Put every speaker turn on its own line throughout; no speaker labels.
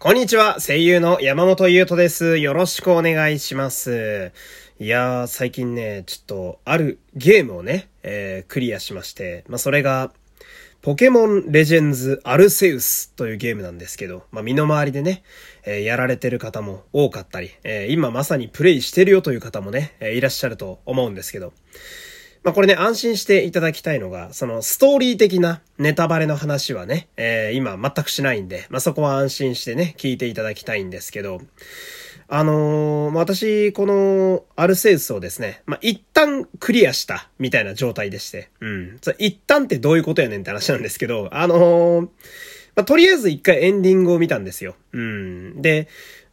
こんにちは、声優の山本優斗です。よろしくお願いします。いやー、最近ね、ちょっと、あるゲームをね、えー、クリアしまして、まあ、それが、ポケモンレジェンズアルセウスというゲームなんですけど、まあ、身の回りでね、えー、やられてる方も多かったり、えー、今まさにプレイしてるよという方もね、えー、いらっしゃると思うんですけど、まあこれね、安心していただきたいのが、そのストーリー的なネタバレの話はね、えー、今全くしないんで、まあそこは安心してね、聞いていただきたいんですけど、あのー、私、このアルセウスをですね、まあ、一旦クリアしたみたいな状態でして、うん。一旦ってどういうことやねんって話なんですけど、あのー、まあ、とりあえず一回エンディングを見たんですよ。うん。で、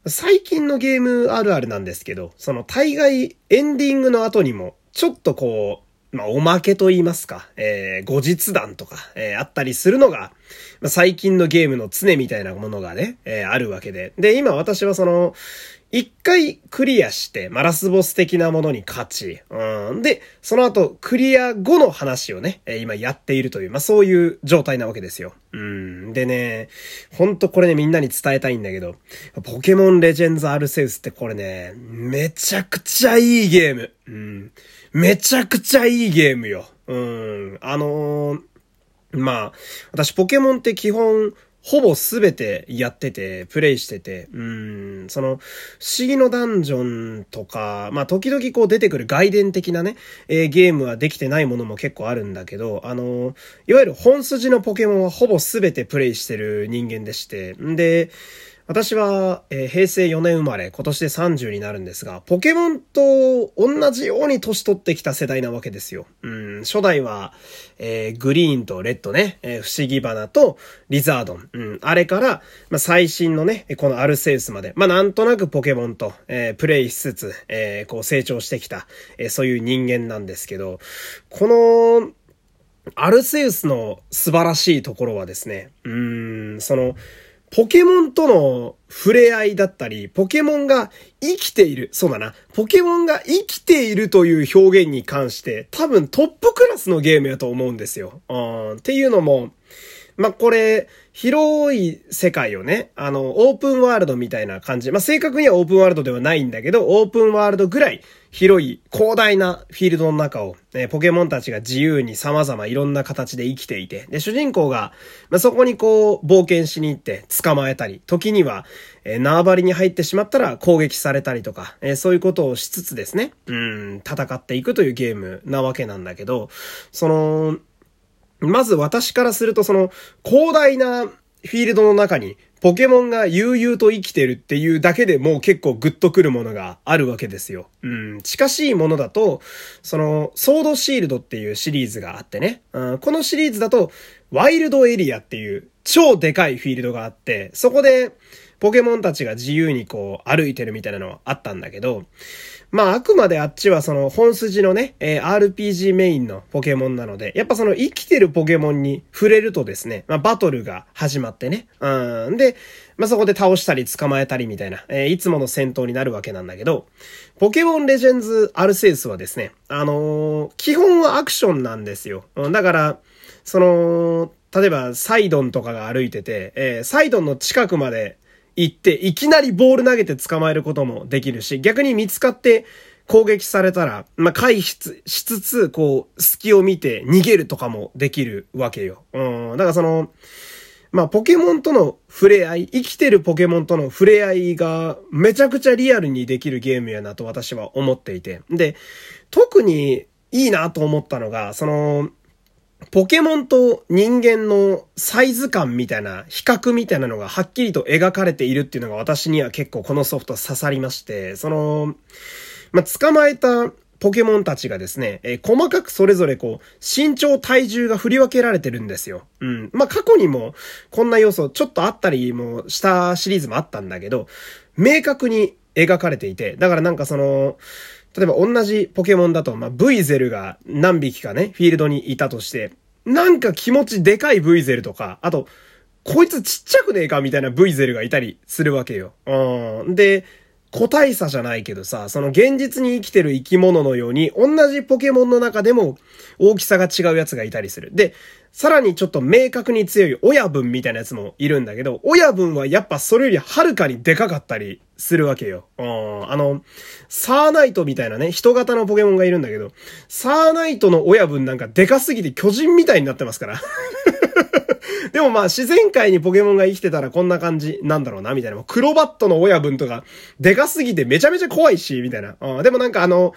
最近のゲームあるあるなんですけど、その大概エンディングの後にも、ちょっとこう、まあ、おまけと言いますか、えー、後日談とか、えー、あったりするのが、まあ、最近のゲームの常みたいなものがね、えー、あるわけで。で、今私はその、一回クリアして、マラスボス的なものに勝ち、うん。で、その後、クリア後の話をね、え今やっているという、まあそういう状態なわけですよ。うん。でね、ほんとこれね、みんなに伝えたいんだけど、ポケモンレジェンズアルセウスってこれね、めちゃくちゃいいゲーム。うん。めちゃくちゃいいゲームよ。うん。あのー、まあ、私ポケモンって基本、ほぼすべてやってて、プレイしてて、うん、その、不思議のダンジョンとか、まあ、時々こう出てくる外伝的なね、えー、ゲームはできてないものも結構あるんだけど、あのー、いわゆる本筋のポケモンはほぼすべてプレイしてる人間でして、んで、私は、えー、平成4年生まれ、今年で30になるんですが、ポケモンと同じように年取ってきた世代なわけですよ。うん、初代は、えー、グリーンとレッドね、えー、不思議花とリザードン。うん、あれから、まあ、最新のね、このアルセウスまで、まあ、なんとなくポケモンと、えー、プレイしつつ、えー、こう成長してきた、えー、そういう人間なんですけど、この、アルセウスの素晴らしいところはですね、うん、その、ポケモンとの触れ合いだったり、ポケモンが生きている。そうだな。ポケモンが生きているという表現に関して、多分トップクラスのゲームやと思うんですよ。うん。っていうのも、まあ、これ、広い世界をね、あの、オープンワールドみたいな感じ。まあ、正確にはオープンワールドではないんだけど、オープンワールドぐらい広い、広大なフィールドの中を、ね、ポケモンたちが自由に様々いろんな形で生きていて、で、主人公が、まあ、そこにこう、冒険しに行って捕まえたり、時には、えー、縄張りに入ってしまったら攻撃されたりとか、えー、そういうことをしつつですね、うん、戦っていくというゲームなわけなんだけど、その、まず私からするとその広大なフィールドの中にポケモンが悠々と生きてるっていうだけでもう結構グッとくるものがあるわけですよ。うん。近しいものだと、その、ソードシールドっていうシリーズがあってね。うん、このシリーズだと、ワイルドエリアっていう超でかいフィールドがあって、そこで、ポケモンたちが自由にこう歩いてるみたいなのはあったんだけど、まあ、あくまであっちはその本筋のね、えー、RPG メインのポケモンなので、やっぱその生きてるポケモンに触れるとですね、まあ、バトルが始まってね。うん。で、まあ、そこで倒したり捕まえたりみたいな、えー、いつもの戦闘になるわけなんだけど、ポケモンレジェンズアルセウスはですね、あのー、基本はアクションなんですよ。うん、だから、その、例えば、サイドンとかが歩いてて、えー、サイドンの近くまで行って、いきなりボール投げて捕まえることもできるし、逆に見つかって攻撃されたら、まあ、回避しつつ、こう、隙を見て逃げるとかもできるわけよ。うん。だからその、まあ、ポケモンとの触れ合い、生きてるポケモンとの触れ合いがめちゃくちゃリアルにできるゲームやなと私は思っていて。で、特にいいなと思ったのが、その、ポケモンと人間のサイズ感みたいな、比較みたいなのがはっきりと描かれているっていうのが私には結構このソフト刺さりまして、その、まあ、捕まえたポケモンたちがですね、えー、細かくそれぞれこう、身長、体重が振り分けられてるんですよ。うん。まあ、過去にもこんな要素ちょっとあったりもしたシリーズもあったんだけど、明確に描かれていて、だからなんかその、例えば同じポケモンだと、まあ、ブイゼルが何匹かね、フィールドにいたとして、なんか気持ちでかいブイゼルとか、あと、こいつちっちゃくねえかみたいなブイゼルがいたりするわけよ。うん。で、個体差じゃないけどさ、その現実に生きてる生き物のように、同じポケモンの中でも大きさが違うやつがいたりする。で、さらにちょっと明確に強い親分みたいなやつもいるんだけど、親分はやっぱそれよりはるかにでかかったりするわけよ。うん。あの、サーナイトみたいなね、人型のポケモンがいるんだけど、サーナイトの親分なんかでかすぎて巨人みたいになってますから。でもまあ自然界にポケモンが生きてたらこんな感じなんだろうな、みたいな。クロバットの親分とか、でかすぎてめちゃめちゃ怖いし、みたいな。うん、でもなんかあの、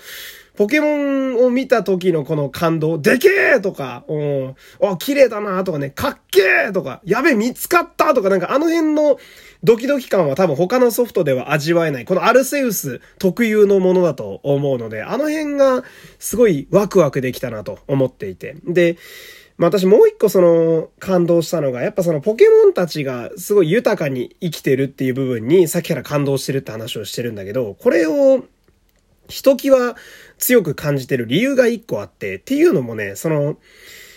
ポケモンを見た時のこの感動、でけーとか、うん、あ、綺麗だなとかね、かっけーとか、やべ、見つかったとか、なんかあの辺のドキドキ感は多分他のソフトでは味わえない。このアルセウス特有のものだと思うので、あの辺がすごいワクワクできたなと思っていて。で、まあ私もう一個その感動したのが、やっぱそのポケモンたちがすごい豊かに生きてるっていう部分にさっきから感動してるって話をしてるんだけど、これをひときわ強く感じてる理由が一個あって、っていうのもね、その、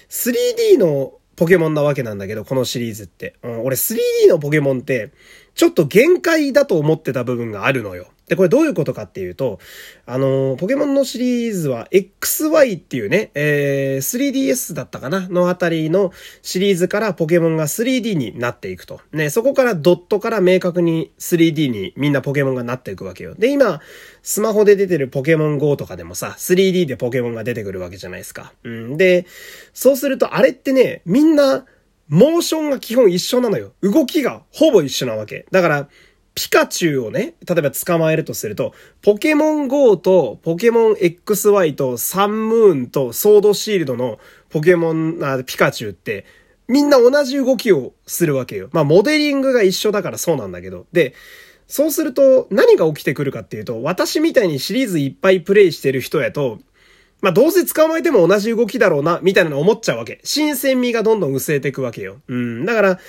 3D のポケモンなわけなんだけど、このシリーズって。うん、俺 3D のポケモンって、ちょっと限界だと思ってた部分があるのよ。で、これどういうことかっていうと、あの、ポケモンのシリーズは XY っていうね、えー、3DS だったかな？のあたりのシリーズからポケモンが 3D になっていくと。ね、そこからドットから明確に 3D にみんなポケモンがなっていくわけよ。で、今、スマホで出てるポケモン GO とかでもさ、3D でポケモンが出てくるわけじゃないですか。うん。で、そうするとあれってね、みんな、モーションが基本一緒なのよ。動きがほぼ一緒なわけ。だから、ピカチュウをね、例えば捕まえるとすると、ポケモン GO とポケモン XY とサンムーンとソードシールドのポケモン、あピカチュウって、みんな同じ動きをするわけよ。まあ、モデリングが一緒だからそうなんだけど。で、そうすると何が起きてくるかっていうと、私みたいにシリーズいっぱいプレイしてる人やと、まあ、どうせ捕まえても同じ動きだろうな、みたいなの思っちゃうわけ。新鮮味がどんどん薄れていくわけよ。うん。だから、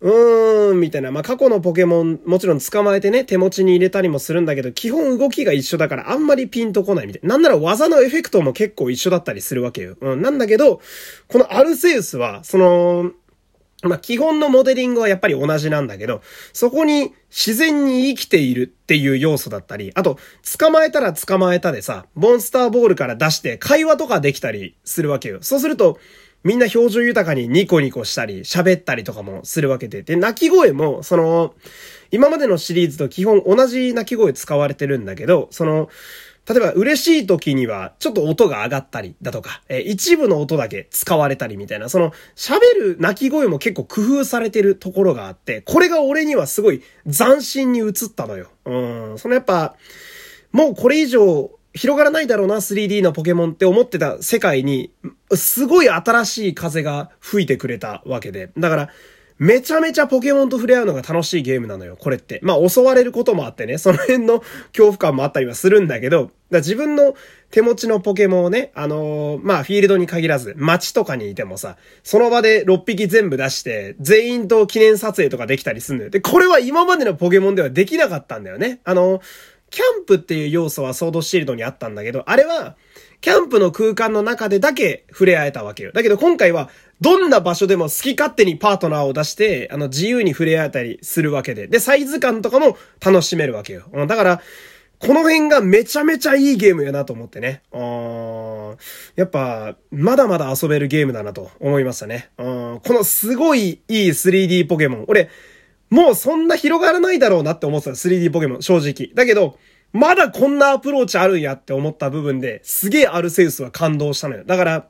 うーん、みたいな。まあ、過去のポケモン、もちろん捕まえてね、手持ちに入れたりもするんだけど、基本動きが一緒だからあんまりピンとこないみたいな。なんなら技のエフェクトも結構一緒だったりするわけよ。うん、なんだけど、このアルセウスは、その、まあ、基本のモデリングはやっぱり同じなんだけど、そこに自然に生きているっていう要素だったり、あと、捕まえたら捕まえたでさ、モンスターボールから出して会話とかできたりするわけよ。そうすると、みんな表情豊かにニコニコしたり、喋ったりとかもするわけで。で、鳴き声も、その、今までのシリーズと基本同じ鳴き声使われてるんだけど、その、例えば嬉しい時にはちょっと音が上がったりだとか、え一部の音だけ使われたりみたいな、その喋る鳴き声も結構工夫されてるところがあって、これが俺にはすごい斬新に映ったのよ。うん、そのやっぱ、もうこれ以上広がらないだろうな、3D のポケモンって思ってた世界に、すごい新しい風が吹いてくれたわけで。だから、めちゃめちゃポケモンと触れ合うのが楽しいゲームなのよ、これって。まあ、襲われることもあってね、その辺の恐怖感もあったりはするんだけど、だ自分の手持ちのポケモンをね、あのー、まあ、フィールドに限らず、街とかにいてもさ、その場で6匹全部出して、全員と記念撮影とかできたりするんだよ。で、これは今までのポケモンではできなかったんだよね。あのーキャンプっていう要素はソードシールドにあったんだけど、あれは、キャンプの空間の中でだけ触れ合えたわけよ。だけど今回は、どんな場所でも好き勝手にパートナーを出して、あの、自由に触れ合えたりするわけで。で、サイズ感とかも楽しめるわけよ。だから、この辺がめちゃめちゃいいゲームやなと思ってね。やっぱ、まだまだ遊べるゲームだなと思いましたね。このすごいいい 3D ポケモン。俺、もうそんな広がらないだろうなって思ってた 3D ポケモン、正直。だけど、まだこんなアプローチあるんやって思った部分で、すげえアルセウスは感動したのよ。だから、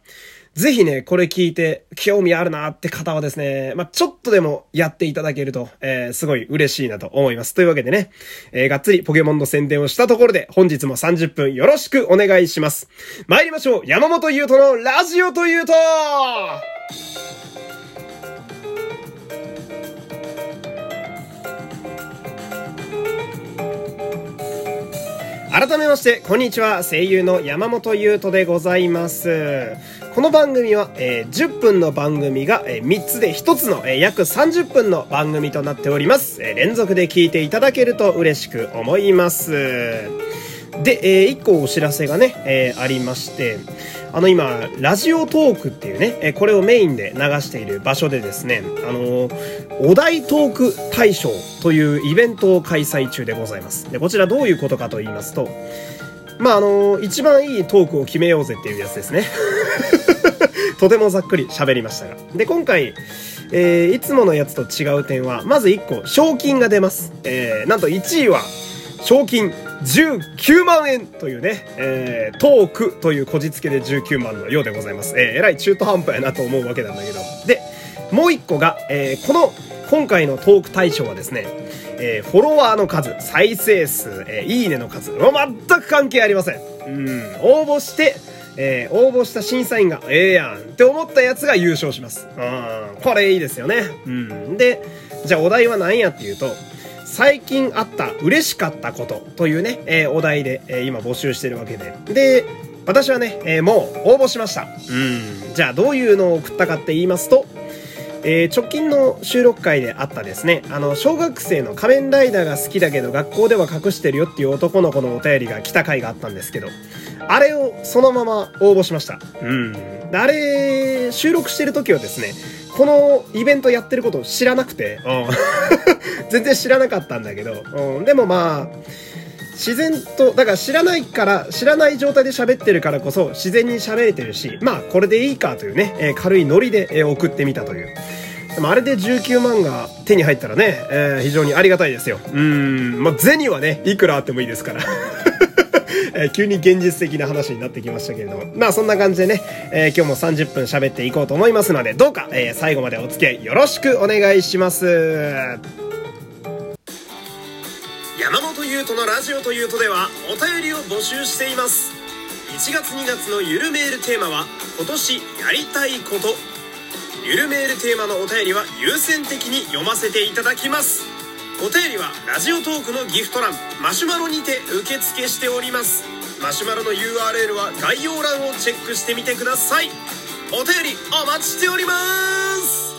ぜひね、これ聞いて興味あるなって方はですね、まあ、ちょっとでもやっていただけると、えー、すごい嬉しいなと思います。というわけでね、えー、がっつりポケモンの宣伝をしたところで、本日も30分よろしくお願いします。参りましょう山本優斗のラジオというと改めまして、こんにちは。声優の山本優斗でございます。この番組は、えー、10分の番組が、えー、3つで1つの、えー、約30分の番組となっております。え連続で聞いていただけると嬉しく思います。で、えー、一個お知らせがね、えー、ありまして、あの今、ラジオトークっていうね、えこれをメインで流している場所でですね、あのお題トーク大賞というイベントを開催中でございます。で、こちらどういうことかと言いますと、まあ、あの一番いいトークを決めようぜっていうやつですね。とてもざっくり喋りましたが。で、今回、えー、いつものやつと違う点は、まず1個、賞金が出ます。えー、なんと1位は、賞金19万円というね、えー、トークというこじつけで19万のようでございます。えー、えらい中途半端やなと思うわけなんだけど。で、もう一個が、えー、この、今回のトーク対象はですね、えー、フォロワーの数、再生数、えー、いいねの数、全く関係ありません。うん、応募して、えー、応募した審査員が、ええやんって思ったやつが優勝します。うん、これいいですよね。うん。で、じゃあお題は何やっていうと、最近あった嬉しかったことというね、えー、お題で、えー、今募集してるわけで。で、私はね、えー、もう応募しました。うん。じゃあどういうのを送ったかって言いますと、えー、直近の収録回であったですね、あの、小学生の仮面ライダーが好きだけど学校では隠してるよっていう男の子のお便りが来た回があったんですけど、あれをそのまま応募しました。うん。あれ、収録してる時はですね、このイベントやってることを知らなくて、全然知らなかったんだけど、うん、でもまあ、自然と、だから知らないから、知らない状態で喋ってるからこそ自然に喋れてるし、まあこれでいいかというね、えー、軽いノリで、えー、送ってみたという。でもあれで19万が手に入ったらね、えー、非常にありがたいですよ。うん、まあ銭はね、いくらあってもいいですから。えー、急に現実的な話になってきましたけれども。まあそんな感じでね、えー、今日も30分喋っていこうと思いますので、どうか、えー、最後までお付き合いよろしくお願いします。山本優斗のラジオというとではお便りを募集しています。1月2月のゆるメールテーマは今年やりたいことゆるメールテーマのお便りは優先的に読ませていただきますお便りはラジオトークのギフト欄マシュマロにて受付しております。マシュマロの URL は概要欄をチェックしてみてください。お便りお待ちしております。